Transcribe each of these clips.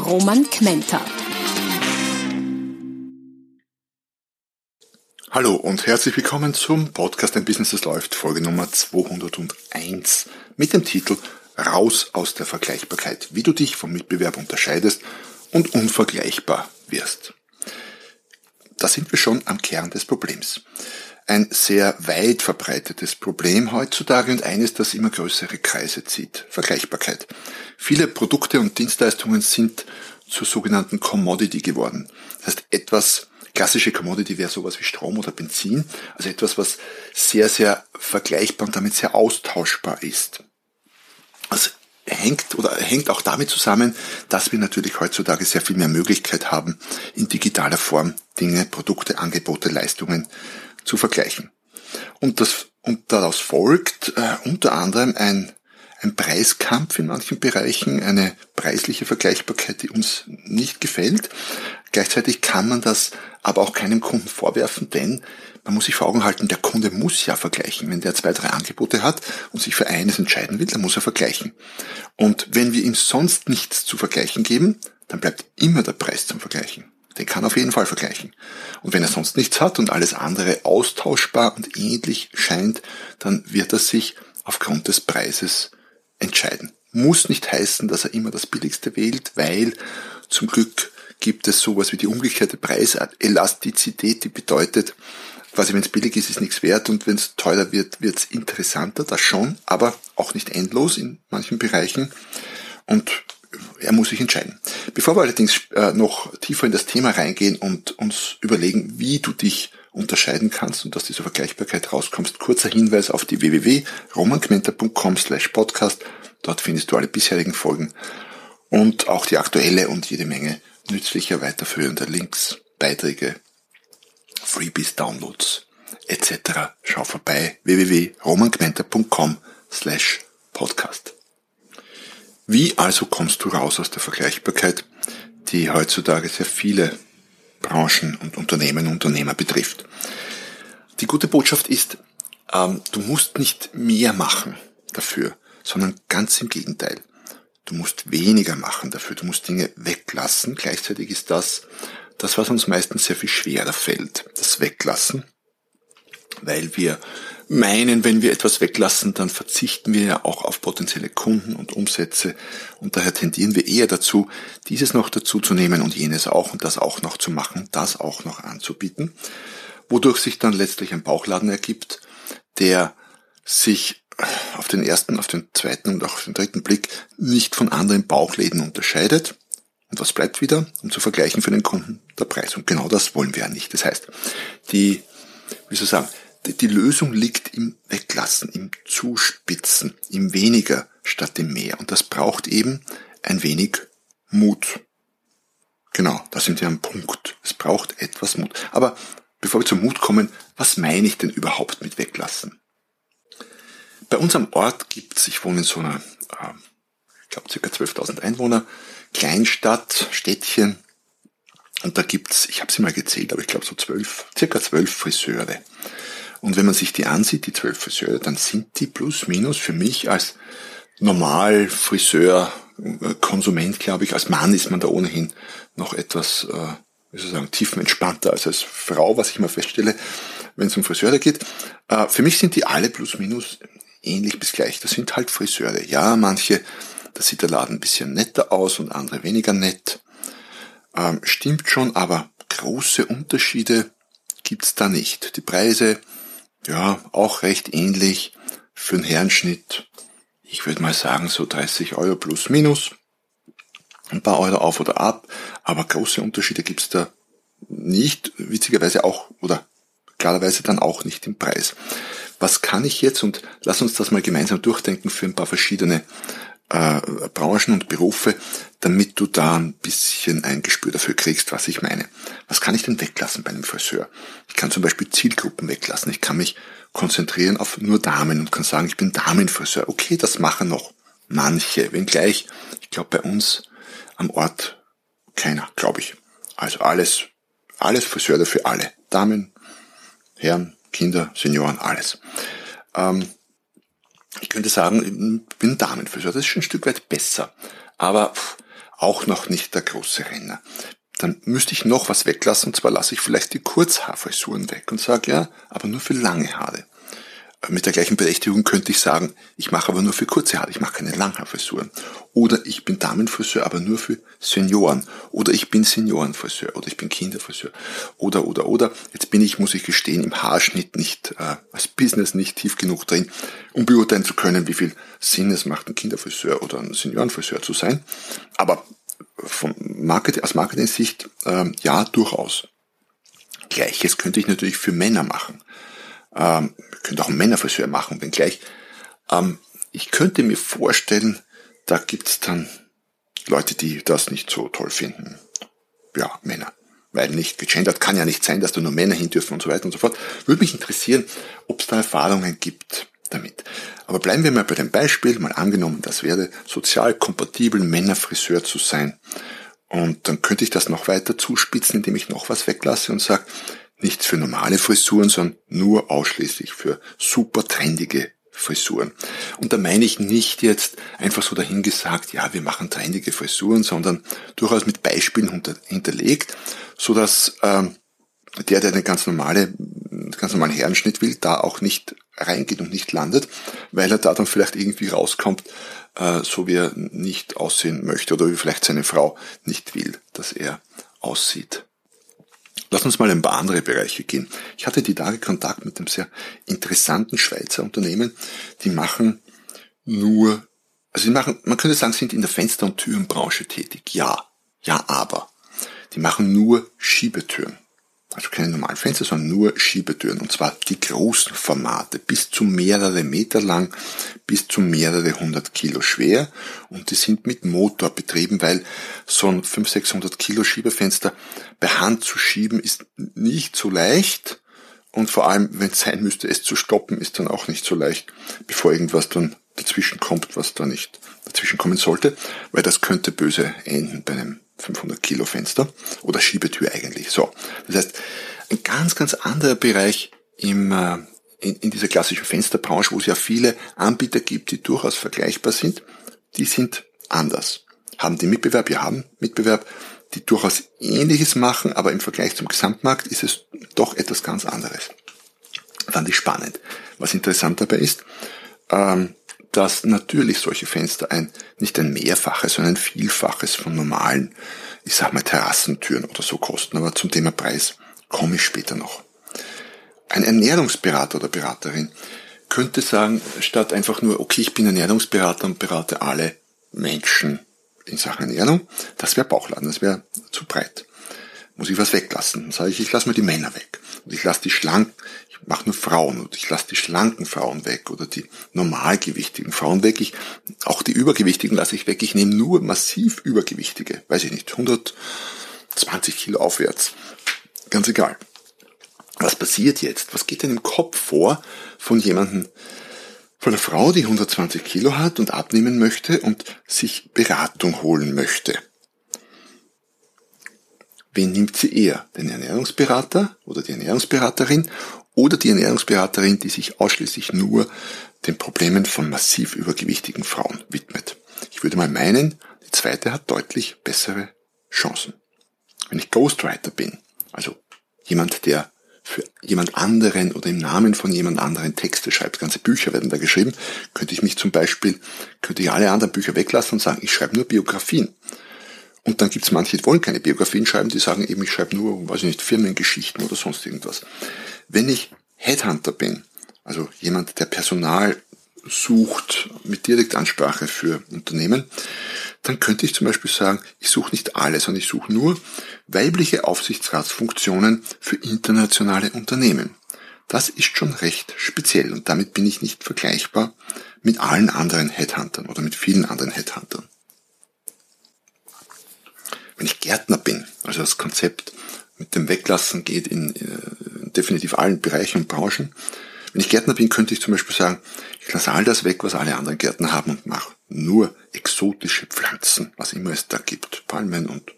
Roman Kmenter. Hallo und herzlich willkommen zum Podcast Ein Business, das läuft, Folge Nummer 201 mit dem Titel Raus aus der Vergleichbarkeit, wie du dich vom Mitbewerb unterscheidest und unvergleichbar wirst. Da sind wir schon am Kern des Problems. Ein sehr weit verbreitetes Problem heutzutage und eines, das immer größere Kreise zieht. Vergleichbarkeit. Viele Produkte und Dienstleistungen sind zur sogenannten Commodity geworden. Das heißt, etwas, klassische Commodity wäre sowas wie Strom oder Benzin, also etwas, was sehr, sehr vergleichbar und damit sehr austauschbar ist. Also hängt oder hängt auch damit zusammen, dass wir natürlich heutzutage sehr viel mehr Möglichkeit haben, in digitaler Form Dinge, Produkte, Angebote, Leistungen zu vergleichen. Und das und daraus folgt äh, unter anderem ein ein Preiskampf in manchen Bereichen, eine preisliche Vergleichbarkeit, die uns nicht gefällt. Gleichzeitig kann man das aber auch keinem Kunden vorwerfen, denn man muss sich vor Augen halten, der Kunde muss ja vergleichen. Wenn der zwei, drei Angebote hat und sich für eines entscheiden will, dann muss er vergleichen. Und wenn wir ihm sonst nichts zu vergleichen geben, dann bleibt immer der Preis zum Vergleichen. Den kann er auf jeden Fall vergleichen. Und wenn er sonst nichts hat und alles andere austauschbar und ähnlich scheint, dann wird er sich aufgrund des Preises entscheiden. Muss nicht heißen, dass er immer das Billigste wählt, weil zum Glück gibt es sowas wie die umgekehrte Preiselastizität, die bedeutet, quasi wenn es billig ist, ist nichts wert und wenn es teurer wird, wird es interessanter, das schon, aber auch nicht endlos in manchen Bereichen und er muss sich entscheiden. Bevor wir allerdings äh, noch tiefer in das Thema reingehen und uns überlegen, wie du dich unterscheiden kannst und aus dieser Vergleichbarkeit rauskommst, kurzer Hinweis auf die www.romankmenter.com slash podcast. Dort findest du alle bisherigen Folgen und auch die aktuelle und jede Menge nützlicher weiterführender Links, Beiträge, Freebies, Downloads etc. Schau vorbei www.romankmenter.com slash podcast. Wie also kommst du raus aus der Vergleichbarkeit, die heutzutage sehr viele Branchen und Unternehmen Unternehmer betrifft? Die gute Botschaft ist, ähm, du musst nicht mehr machen dafür, sondern ganz im Gegenteil. Du musst weniger machen dafür, du musst Dinge weglassen. Gleichzeitig ist das das, was uns meistens sehr viel schwerer fällt, das Weglassen, weil wir meinen, wenn wir etwas weglassen, dann verzichten wir ja auch auf potenzielle Kunden und Umsätze und daher tendieren wir eher dazu, dieses noch dazu zu nehmen und jenes auch und das auch noch zu machen, das auch noch anzubieten, wodurch sich dann letztlich ein Bauchladen ergibt, der sich auf den ersten, auf den zweiten und auch auf den dritten Blick nicht von anderen Bauchläden unterscheidet und was bleibt wieder, um zu vergleichen für den Kunden? Der Preis. Und genau das wollen wir ja nicht. Das heißt, die, wie soll ich sagen, die, Lösung liegt im Weglassen, im Zuspitzen, im Weniger statt im Mehr. Und das braucht eben ein wenig Mut. Genau, da sind wir am Punkt. Es braucht etwas Mut. Aber bevor wir zum Mut kommen, was meine ich denn überhaupt mit Weglassen? Bei unserem Ort gibt's, ich wohne in so einer, äh, ich glaube, circa 12.000 Einwohner, Kleinstadt, Städtchen. Und da gibt's, ich habe sie mal gezählt, aber ich glaube so zwölf, circa zwölf Friseure. Und wenn man sich die ansieht, die zwölf Friseure, dann sind die plus minus für mich als normal Friseur, äh, Konsument, glaube ich, als Mann ist man da ohnehin noch etwas, äh, wie soll ich sagen, tiefenentspannter als als Frau, was ich mal feststelle, wenn es um Friseure geht. Äh, für mich sind die alle plus minus ähnlich bis gleich. Das sind halt Friseure. Ja, manche da sieht der Laden ein bisschen netter aus und andere weniger nett. Ähm, stimmt schon, aber große Unterschiede gibt's da nicht. Die Preise, ja, auch recht ähnlich. Für einen Herrenschnitt, ich würde mal sagen, so 30 Euro plus minus. Ein paar Euro auf oder ab, aber große Unterschiede gibt's da nicht, witzigerweise auch, oder klarerweise dann auch nicht im Preis. Was kann ich jetzt, und lass uns das mal gemeinsam durchdenken für ein paar verschiedene äh, Branchen und Berufe, damit du da ein bisschen ein Gespür dafür kriegst, was ich meine. Was kann ich denn weglassen bei einem Friseur? Ich kann zum Beispiel Zielgruppen weglassen. Ich kann mich konzentrieren auf nur Damen und kann sagen, ich bin Damenfriseur. Okay, das machen noch manche, wenngleich, ich glaube bei uns am Ort keiner, glaube ich. Also alles, alles Friseure für alle. Damen, Herren, Kinder, Senioren, alles. Ähm, ich könnte sagen, ich bin Damenfriseur. Das ist schon ein Stück weit besser. Aber auch noch nicht der große Renner. Dann müsste ich noch was weglassen, und zwar lasse ich vielleicht die Kurzhaarfrisuren weg und sage, ja, aber nur für lange Haare. Mit der gleichen Berechtigung könnte ich sagen, ich mache aber nur für kurze Haare, ich mache keine Langhaarfrisuren. Oder ich bin Damenfriseur, aber nur für Senioren. Oder ich bin Seniorenfriseur. Oder ich bin Kinderfriseur. Oder, oder, oder. Jetzt bin ich, muss ich gestehen, im Haarschnitt nicht, äh, als Business nicht tief genug drin, um beurteilen zu können, wie viel Sinn es macht, ein Kinderfriseur oder ein Seniorenfriseur zu sein. Aber vom Marketing, aus Marketing-Sicht, äh, ja, durchaus. Gleiches könnte ich natürlich für Männer machen. Ähm, könnte auch einen Männerfriseur machen, wenngleich. Ähm, ich könnte mir vorstellen, da gibt's dann Leute, die das nicht so toll finden. Ja, Männer. Weil nicht gegendert kann ja nicht sein, dass da nur Männer hin dürfen und so weiter und so fort. Würde mich interessieren, ob es da Erfahrungen gibt damit. Aber bleiben wir mal bei dem Beispiel, mal angenommen, das wäre sozial kompatibel Männerfriseur zu sein. Und dann könnte ich das noch weiter zuspitzen, indem ich noch was weglasse und sage, Nichts für normale Frisuren, sondern nur ausschließlich für super trendige Frisuren. Und da meine ich nicht jetzt einfach so dahingesagt, ja, wir machen trendige Frisuren, sondern durchaus mit Beispielen hinterlegt, so dass ähm, der, der den ganz normale, ganz normalen Herrenschnitt will, da auch nicht reingeht und nicht landet, weil er da dann vielleicht irgendwie rauskommt, äh, so wie er nicht aussehen möchte oder wie vielleicht seine Frau nicht will, dass er aussieht. Lass uns mal in ein paar andere Bereiche gehen. Ich hatte die Tage Kontakt mit einem sehr interessanten Schweizer Unternehmen, die machen nur, also die machen, man könnte sagen, sind in der Fenster- und Türenbranche tätig. Ja, ja, aber. Die machen nur Schiebetüren. Also keine normalen Fenster, sondern nur Schiebetüren. Und zwar die großen Formate, bis zu mehrere Meter lang, bis zu mehrere hundert Kilo schwer. Und die sind mit Motor betrieben, weil so ein 500, 600 Kilo Schiebefenster bei Hand zu schieben ist nicht so leicht. Und vor allem, wenn es sein müsste, es zu stoppen, ist dann auch nicht so leicht, bevor irgendwas dann dazwischen kommt, was da nicht dazwischen kommen sollte, weil das könnte böse enden bei einem 500 Kilo Fenster oder Schiebetür eigentlich. So, das heißt, ein ganz, ganz anderer Bereich im, äh, in, in dieser klassischen Fensterbranche, wo es ja viele Anbieter gibt, die durchaus vergleichbar sind, die sind anders. Haben die Mitbewerb? Ja, haben Mitbewerb, die durchaus Ähnliches machen, aber im Vergleich zum Gesamtmarkt ist es doch etwas ganz anderes. Fand ich spannend. Was interessant dabei ist, ähm, dass natürlich solche Fenster ein, nicht ein Mehrfaches, sondern ein Vielfaches von normalen, ich sag mal Terrassentüren oder so kosten. Aber zum Thema Preis komme ich später noch. Ein Ernährungsberater oder Beraterin könnte sagen, statt einfach nur, okay, ich bin Ernährungsberater und berate alle Menschen in Sachen Ernährung, das wäre Bauchladen, das wäre zu breit. Muss ich was weglassen? Dann sage ich, ich lasse mal die Männer weg. Und ich lasse die schlank, mache nur Frauen und ich lasse die schlanken Frauen weg oder die normalgewichtigen Frauen weg. Ich, auch die übergewichtigen lasse ich weg. Ich nehme nur massiv übergewichtige, weiß ich nicht, 120 Kilo aufwärts. Ganz egal. Was passiert jetzt? Was geht denn im Kopf vor von jemandem, von einer Frau, die 120 Kilo hat und abnehmen möchte und sich Beratung holen möchte? Wen nimmt sie eher? Den Ernährungsberater oder die Ernährungsberaterin oder die Ernährungsberaterin, die sich ausschließlich nur den Problemen von massiv übergewichtigen Frauen widmet. Ich würde mal meinen, die zweite hat deutlich bessere Chancen. Wenn ich Ghostwriter bin, also jemand, der für jemand anderen oder im Namen von jemand anderen Texte schreibt, ganze Bücher werden da geschrieben, könnte ich mich zum Beispiel, könnte ich alle anderen Bücher weglassen und sagen, ich schreibe nur Biografien. Und dann gibt es manche, die wollen keine Biografien schreiben, die sagen eben, ich schreibe nur, weiß ich nicht, Firmengeschichten oder sonst irgendwas. Wenn ich Headhunter bin, also jemand, der Personal sucht mit Direktansprache für Unternehmen, dann könnte ich zum Beispiel sagen, ich suche nicht alles, sondern ich suche nur weibliche Aufsichtsratsfunktionen für internationale Unternehmen. Das ist schon recht speziell und damit bin ich nicht vergleichbar mit allen anderen Headhuntern oder mit vielen anderen Headhuntern. Wenn ich Gärtner bin, also das Konzept mit dem Weglassen geht in äh, definitiv allen Bereichen und Branchen. Wenn ich Gärtner bin, könnte ich zum Beispiel sagen, ich lasse all das weg, was alle anderen Gärtner haben und mache nur exotische Pflanzen, was immer es da gibt, Palmen und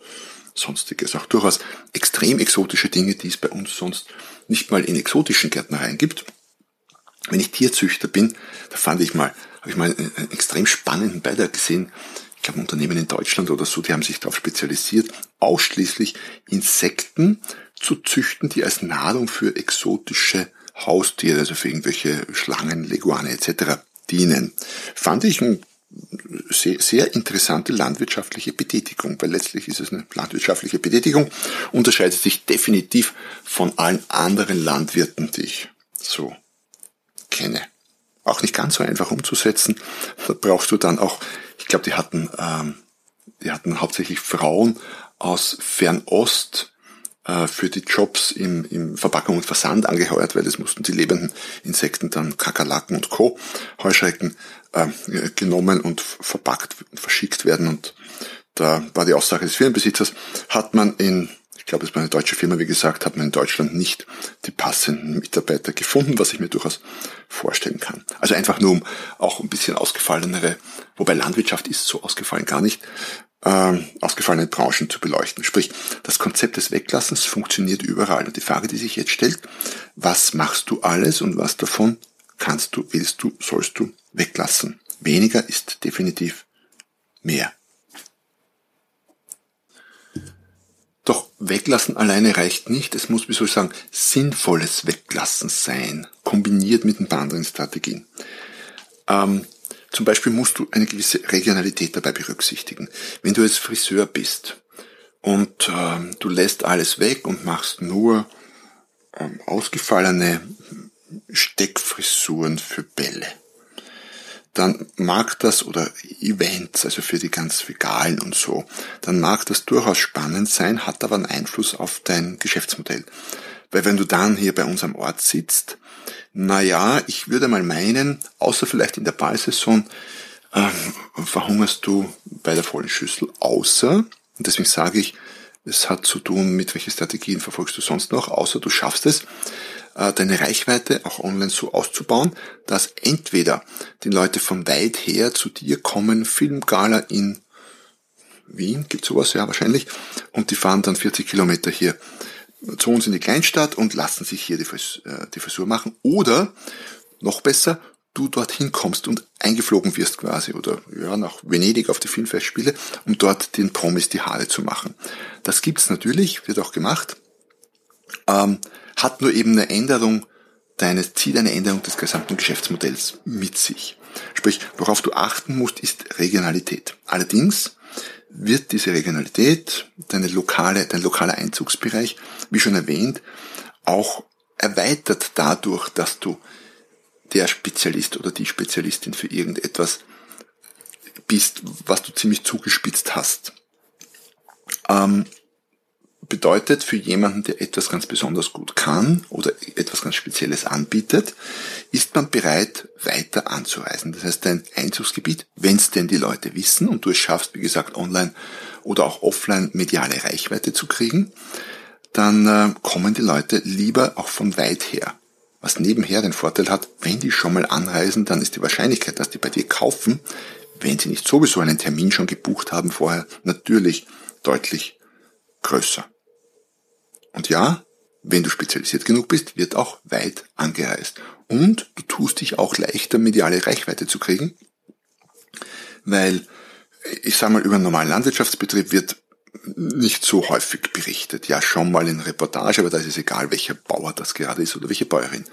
sonstiges. Auch durchaus extrem exotische Dinge, die es bei uns sonst nicht mal in exotischen Gärtnereien gibt. Wenn ich Tierzüchter bin, da fand ich mal, habe ich mal einen extrem spannenden Beitrag gesehen. Ich glaube, Unternehmen in Deutschland oder so, die haben sich darauf spezialisiert, ausschließlich Insekten zu züchten, die als Nahrung für exotische Haustiere, also für irgendwelche Schlangen, Leguane etc. dienen. Fand ich ein sehr, sehr interessante landwirtschaftliche Betätigung, weil letztlich ist es eine landwirtschaftliche Betätigung, unterscheidet sich definitiv von allen anderen Landwirten, die ich so kenne. Auch nicht ganz so einfach umzusetzen. Da brauchst du dann auch, ich glaube, die hatten, ähm, die hatten hauptsächlich Frauen aus Fernost äh, für die Jobs im, im Verpackung und Versand angeheuert, weil es mussten die lebenden Insekten dann Kakerlaken und Co. Heuschrecken äh, genommen und verpackt verschickt werden. Und da war die Aussage des Firmenbesitzers, hat man in, ich glaube, es war eine deutsche Firma, wie gesagt, hat man in Deutschland nicht die passenden Mitarbeiter gefunden, was ich mir durchaus vorstellen kann. Also einfach nur um auch ein bisschen ausgefallenere, wobei Landwirtschaft ist so ausgefallen gar nicht, äh, ausgefallene Branchen zu beleuchten. Sprich, das Konzept des Weglassens funktioniert überall. Und die Frage, die sich jetzt stellt, was machst du alles und was davon kannst du, willst du, sollst du weglassen. Weniger ist definitiv mehr. Doch weglassen alleine reicht nicht. Es muss, wie soll ich sagen, sinnvolles Weglassen sein, kombiniert mit ein paar anderen Strategien. Ähm, zum Beispiel musst du eine gewisse Regionalität dabei berücksichtigen. Wenn du jetzt Friseur bist und ähm, du lässt alles weg und machst nur ähm, ausgefallene Steckfrisuren für Bälle, dann mag das, oder Events, also für die ganz Vegalen und so, dann mag das durchaus spannend sein, hat aber einen Einfluss auf dein Geschäftsmodell. Weil wenn du dann hier bei uns am Ort sitzt, na ja, ich würde mal meinen, außer vielleicht in der Ballsaison, äh, verhungerst du bei der vollen Schüssel, außer, und deswegen sage ich, es hat zu tun mit welche Strategien verfolgst du sonst noch, außer du schaffst es, deine Reichweite auch online so auszubauen, dass entweder die Leute von weit her zu dir kommen, Filmgala in Wien, gibt sowas ja wahrscheinlich, und die fahren dann 40 Kilometer hier zu uns in die Kleinstadt und lassen sich hier äh, die Frisur machen. Oder noch besser, du dorthin kommst und eingeflogen wirst quasi oder ja, nach Venedig auf die Filmfestspiele, um dort den Promis die Haare zu machen. Das gibt's natürlich, wird auch gemacht. Ähm, hat nur eben eine Änderung deines, zieht eine Änderung des gesamten Geschäftsmodells mit sich. Sprich, worauf du achten musst, ist Regionalität. Allerdings wird diese Regionalität, deine lokale, dein lokaler Einzugsbereich, wie schon erwähnt, auch erweitert dadurch, dass du der Spezialist oder die Spezialistin für irgendetwas bist, was du ziemlich zugespitzt hast. Ähm, bedeutet für jemanden, der etwas ganz besonders gut kann oder etwas ganz Spezielles anbietet, ist man bereit, weiter anzureisen. Das heißt, dein Einzugsgebiet, wenn es denn die Leute wissen und du es schaffst, wie gesagt, online oder auch offline mediale Reichweite zu kriegen, dann äh, kommen die Leute lieber auch von weit her. Was nebenher den Vorteil hat, wenn die schon mal anreisen, dann ist die Wahrscheinlichkeit, dass die bei dir kaufen, wenn sie nicht sowieso einen Termin schon gebucht haben vorher, natürlich deutlich größer. Und ja, wenn du spezialisiert genug bist, wird auch weit angereist. Und du tust dich auch leichter, mediale Reichweite zu kriegen, weil ich sage mal, über einen normalen Landwirtschaftsbetrieb wird nicht so häufig berichtet. Ja, schon mal in Reportage, aber da ist es egal, welcher Bauer das gerade ist oder welche Bäuerin.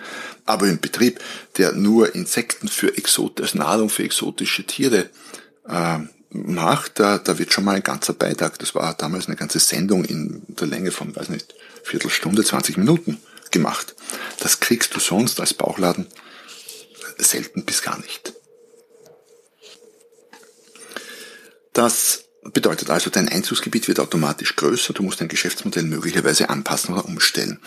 Aber im Betrieb, der nur Insekten für Exot als Nahrung für exotische Tiere äh, macht, da, da wird schon mal ein ganzer Beitrag, das war damals eine ganze Sendung in der Länge von, weiß nicht, Viertelstunde, 20 Minuten gemacht. Das kriegst du sonst als Bauchladen selten bis gar nicht. Das bedeutet also, dein Einzugsgebiet wird automatisch größer, du musst dein Geschäftsmodell möglicherweise anpassen oder umstellen.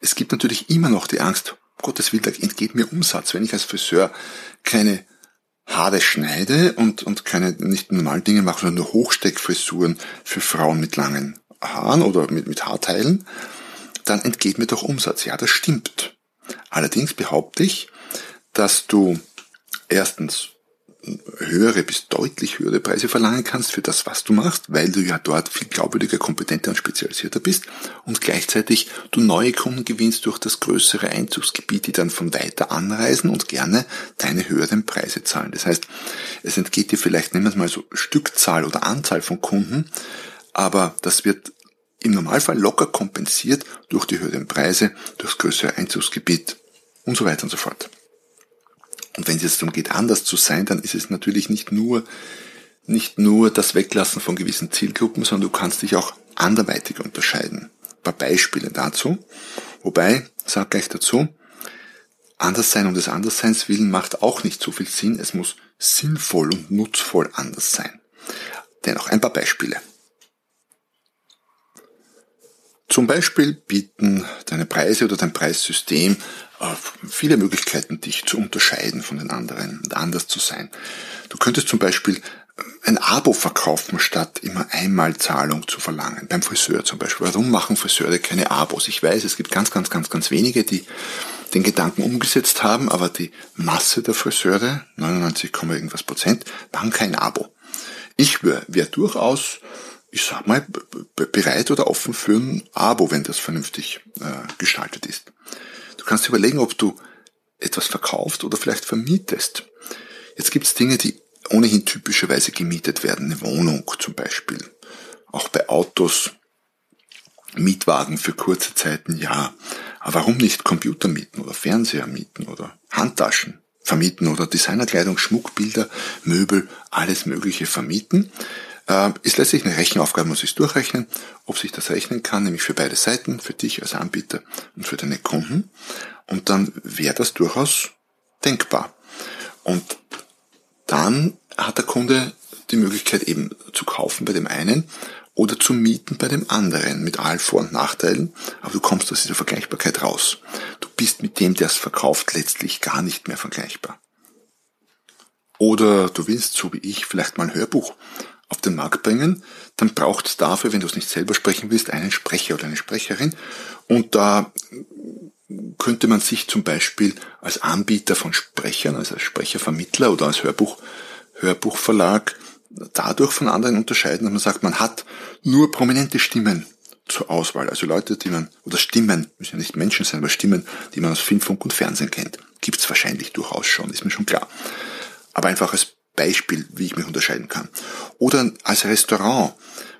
Es gibt natürlich immer noch die Angst, Gottes Willen, da entgeht mir Umsatz, wenn ich als Friseur keine Haare schneide und, und keine nicht normalen Dinge mache, sondern nur Hochsteckfrisuren für Frauen mit langen Haaren oder mit, mit Haarteilen, dann entgeht mir doch Umsatz. Ja, das stimmt. Allerdings behaupte ich, dass du erstens höhere bis deutlich höhere Preise verlangen kannst für das, was du machst, weil du ja dort viel glaubwürdiger, kompetenter und spezialisierter bist und gleichzeitig du neue Kunden gewinnst durch das größere Einzugsgebiet, die dann von weiter anreisen und gerne deine höheren Preise zahlen. Das heißt, es entgeht dir vielleicht, nehmen wir es mal so Stückzahl oder Anzahl von Kunden, aber das wird im Normalfall locker kompensiert durch die höheren Preise, durchs größere Einzugsgebiet und so weiter und so fort. Und wenn es jetzt darum geht, anders zu sein, dann ist es natürlich nicht nur, nicht nur das Weglassen von gewissen Zielgruppen, sondern du kannst dich auch anderweitig unterscheiden. Ein paar Beispiele dazu. Wobei, sag gleich dazu, anders sein um des Andersseins willen macht auch nicht so viel Sinn. Es muss sinnvoll und nutzvoll anders sein. Dennoch ein paar Beispiele. Zum Beispiel bieten deine Preise oder dein Preissystem viele Möglichkeiten, dich zu unterscheiden von den anderen und anders zu sein. Du könntest zum Beispiel ein Abo verkaufen, statt immer Einmalzahlung zu verlangen. Beim Friseur zum Beispiel. Warum machen Friseure keine Abos? Ich weiß, es gibt ganz, ganz, ganz, ganz wenige, die den Gedanken umgesetzt haben, aber die Masse der Friseure, 99, irgendwas Prozent, machen kein Abo. Ich wäre wär durchaus, ich sag mal, bereit oder offen für ein Abo, wenn das vernünftig äh, gestaltet ist. Du kannst überlegen, ob du etwas verkaufst oder vielleicht vermietest. Jetzt gibt es Dinge, die ohnehin typischerweise gemietet werden. Eine Wohnung zum Beispiel. Auch bei Autos. Mietwagen für kurze Zeiten, ja. Aber warum nicht Computer mieten oder Fernseher mieten oder Handtaschen vermieten oder Designerkleidung, Schmuckbilder, Möbel, alles Mögliche vermieten? Äh, ist letztlich eine Rechenaufgabe, muss ich durchrechnen, ob sich das rechnen kann, nämlich für beide Seiten, für dich als Anbieter und für deine Kunden. Und dann wäre das durchaus denkbar. Und dann hat der Kunde die Möglichkeit eben zu kaufen bei dem einen oder zu mieten bei dem anderen mit allen Vor- und Nachteilen, aber du kommst aus dieser Vergleichbarkeit raus. Du bist mit dem, der es verkauft, letztlich gar nicht mehr vergleichbar. Oder du willst, so wie ich, vielleicht mal ein Hörbuch auf den Markt bringen, dann braucht es dafür, wenn du es nicht selber sprechen willst, einen Sprecher oder eine Sprecherin. Und da könnte man sich zum Beispiel als Anbieter von Sprechern, also als Sprechervermittler oder als Hörbuch, Hörbuchverlag dadurch von anderen unterscheiden, dass man sagt, man hat nur prominente Stimmen zur Auswahl. Also Leute, die man, oder Stimmen, müssen ja nicht Menschen sein, aber Stimmen, die man aus Film, Funk und Fernsehen kennt. Gibt es wahrscheinlich durchaus schon, ist mir schon klar. Aber einfach als Beispiel, wie ich mich unterscheiden kann. Oder als Restaurant,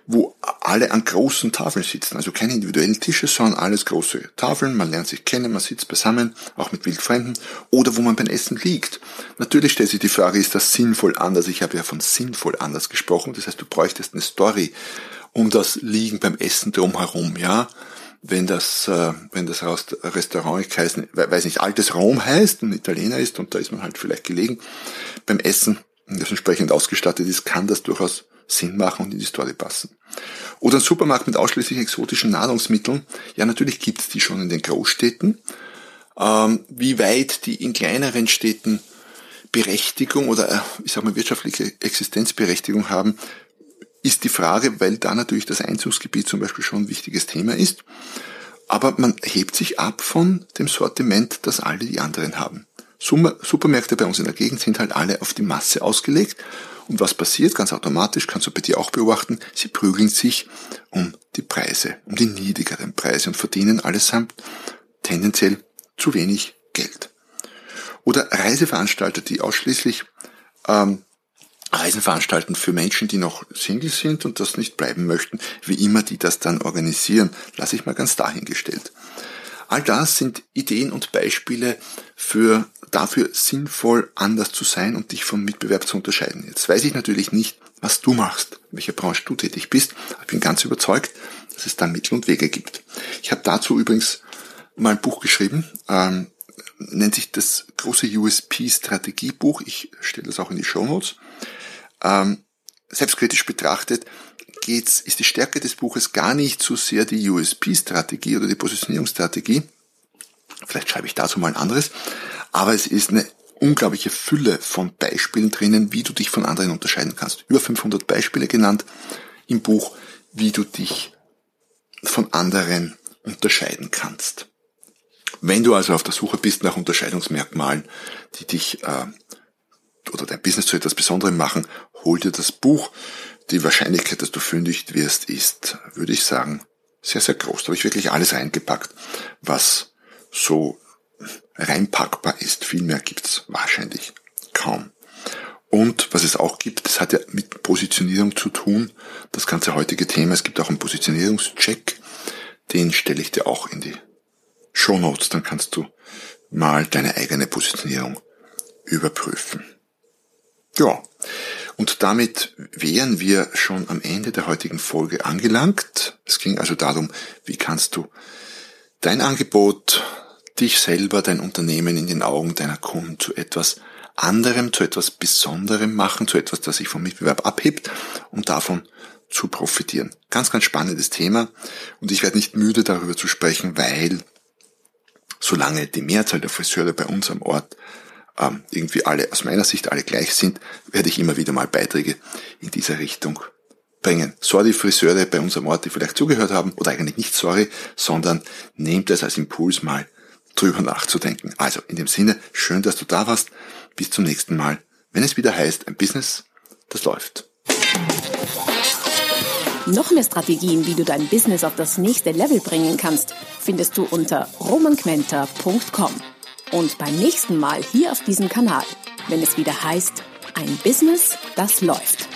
wo alle an großen Tafeln sitzen, also keine individuellen Tische, sondern alles große Tafeln, man lernt sich kennen, man sitzt beisammen, auch mit Wildfremden, oder wo man beim Essen liegt. Natürlich stellt sich die Frage, ist das sinnvoll anders? Ich habe ja von sinnvoll anders gesprochen, das heißt, du bräuchtest eine Story um das Liegen beim Essen drumherum, ja wenn das, äh, wenn das Restaurant, ich weiß nicht, altes Rom heißt und Italiener ist und da ist man halt vielleicht gelegen beim Essen, das entsprechend ausgestattet ist, kann das durchaus Sinn machen und in die Story passen. Oder ein Supermarkt mit ausschließlich exotischen Nahrungsmitteln. Ja, natürlich gibt's die schon in den Großstädten. Ähm, wie weit die in kleineren Städten Berechtigung oder äh, ich sag mal wirtschaftliche Existenzberechtigung haben, ist die Frage, weil da natürlich das Einzugsgebiet zum Beispiel schon ein wichtiges Thema ist. Aber man hebt sich ab von dem Sortiment, das alle die anderen haben. Supermärkte bei uns in der Gegend sind halt alle auf die Masse ausgelegt. Und was passiert? Ganz automatisch, kannst du bei dir auch beobachten, sie prügeln sich um die Preise, um die niedrigeren Preise und verdienen allesamt tendenziell zu wenig Geld. Oder Reiseveranstalter, die ausschließlich ähm, Reisen veranstalten für Menschen, die noch Single sind und das nicht bleiben möchten, wie immer die das dann organisieren, lasse ich mal ganz dahingestellt. All das sind Ideen und Beispiele für dafür sinnvoll anders zu sein und dich vom Mitbewerb zu unterscheiden. Jetzt weiß ich natürlich nicht, was du machst, in welcher Branche du tätig bist. Ich bin ganz überzeugt, dass es da Mittel und Wege gibt. Ich habe dazu übrigens mal ein Buch geschrieben, ähm, nennt sich das große USP-Strategiebuch. Ich stelle das auch in die Show Notes. Ähm, selbstkritisch betrachtet geht's, ist die Stärke des Buches gar nicht so sehr die USP-Strategie oder die Positionierungsstrategie. Vielleicht schreibe ich dazu mal ein anderes. Aber es ist eine unglaubliche Fülle von Beispielen drinnen, wie du dich von anderen unterscheiden kannst. Über 500 Beispiele genannt im Buch, wie du dich von anderen unterscheiden kannst. Wenn du also auf der Suche bist nach Unterscheidungsmerkmalen, die dich äh, oder dein Business zu etwas Besonderem machen, hol dir das Buch. Die Wahrscheinlichkeit, dass du fündig wirst, ist, würde ich sagen, sehr, sehr groß. Da habe ich wirklich alles reingepackt, was so reinpackbar ist. Viel mehr gibt's wahrscheinlich kaum. Und was es auch gibt, das hat ja mit Positionierung zu tun, das ganze heutige Thema. Es gibt auch einen Positionierungscheck, den stelle ich dir auch in die Show Notes, dann kannst du mal deine eigene Positionierung überprüfen. Ja, und damit wären wir schon am Ende der heutigen Folge angelangt. Es ging also darum, wie kannst du dein Angebot, dich selber, dein Unternehmen in den Augen deiner Kunden zu etwas anderem, zu etwas Besonderem machen, zu etwas, das sich vom Mitbewerb abhebt und davon zu profitieren. Ganz, ganz spannendes Thema und ich werde nicht müde darüber zu sprechen, weil solange die Mehrzahl der Friseure bei uns am Ort ähm, irgendwie alle, aus meiner Sicht alle gleich sind, werde ich immer wieder mal Beiträge in dieser Richtung bringen. Sorry Friseure bei unserem Ort, die vielleicht zugehört haben, oder eigentlich nicht sorry, sondern nehmt es als Impuls mal drüber nachzudenken. Also in dem Sinne, schön, dass du da warst. Bis zum nächsten Mal, wenn es wieder heißt, ein Business, das läuft. Noch mehr Strategien, wie du dein Business auf das nächste Level bringen kannst, findest du unter romanquenter.com. Und beim nächsten Mal hier auf diesem Kanal, wenn es wieder heißt, ein Business, das läuft.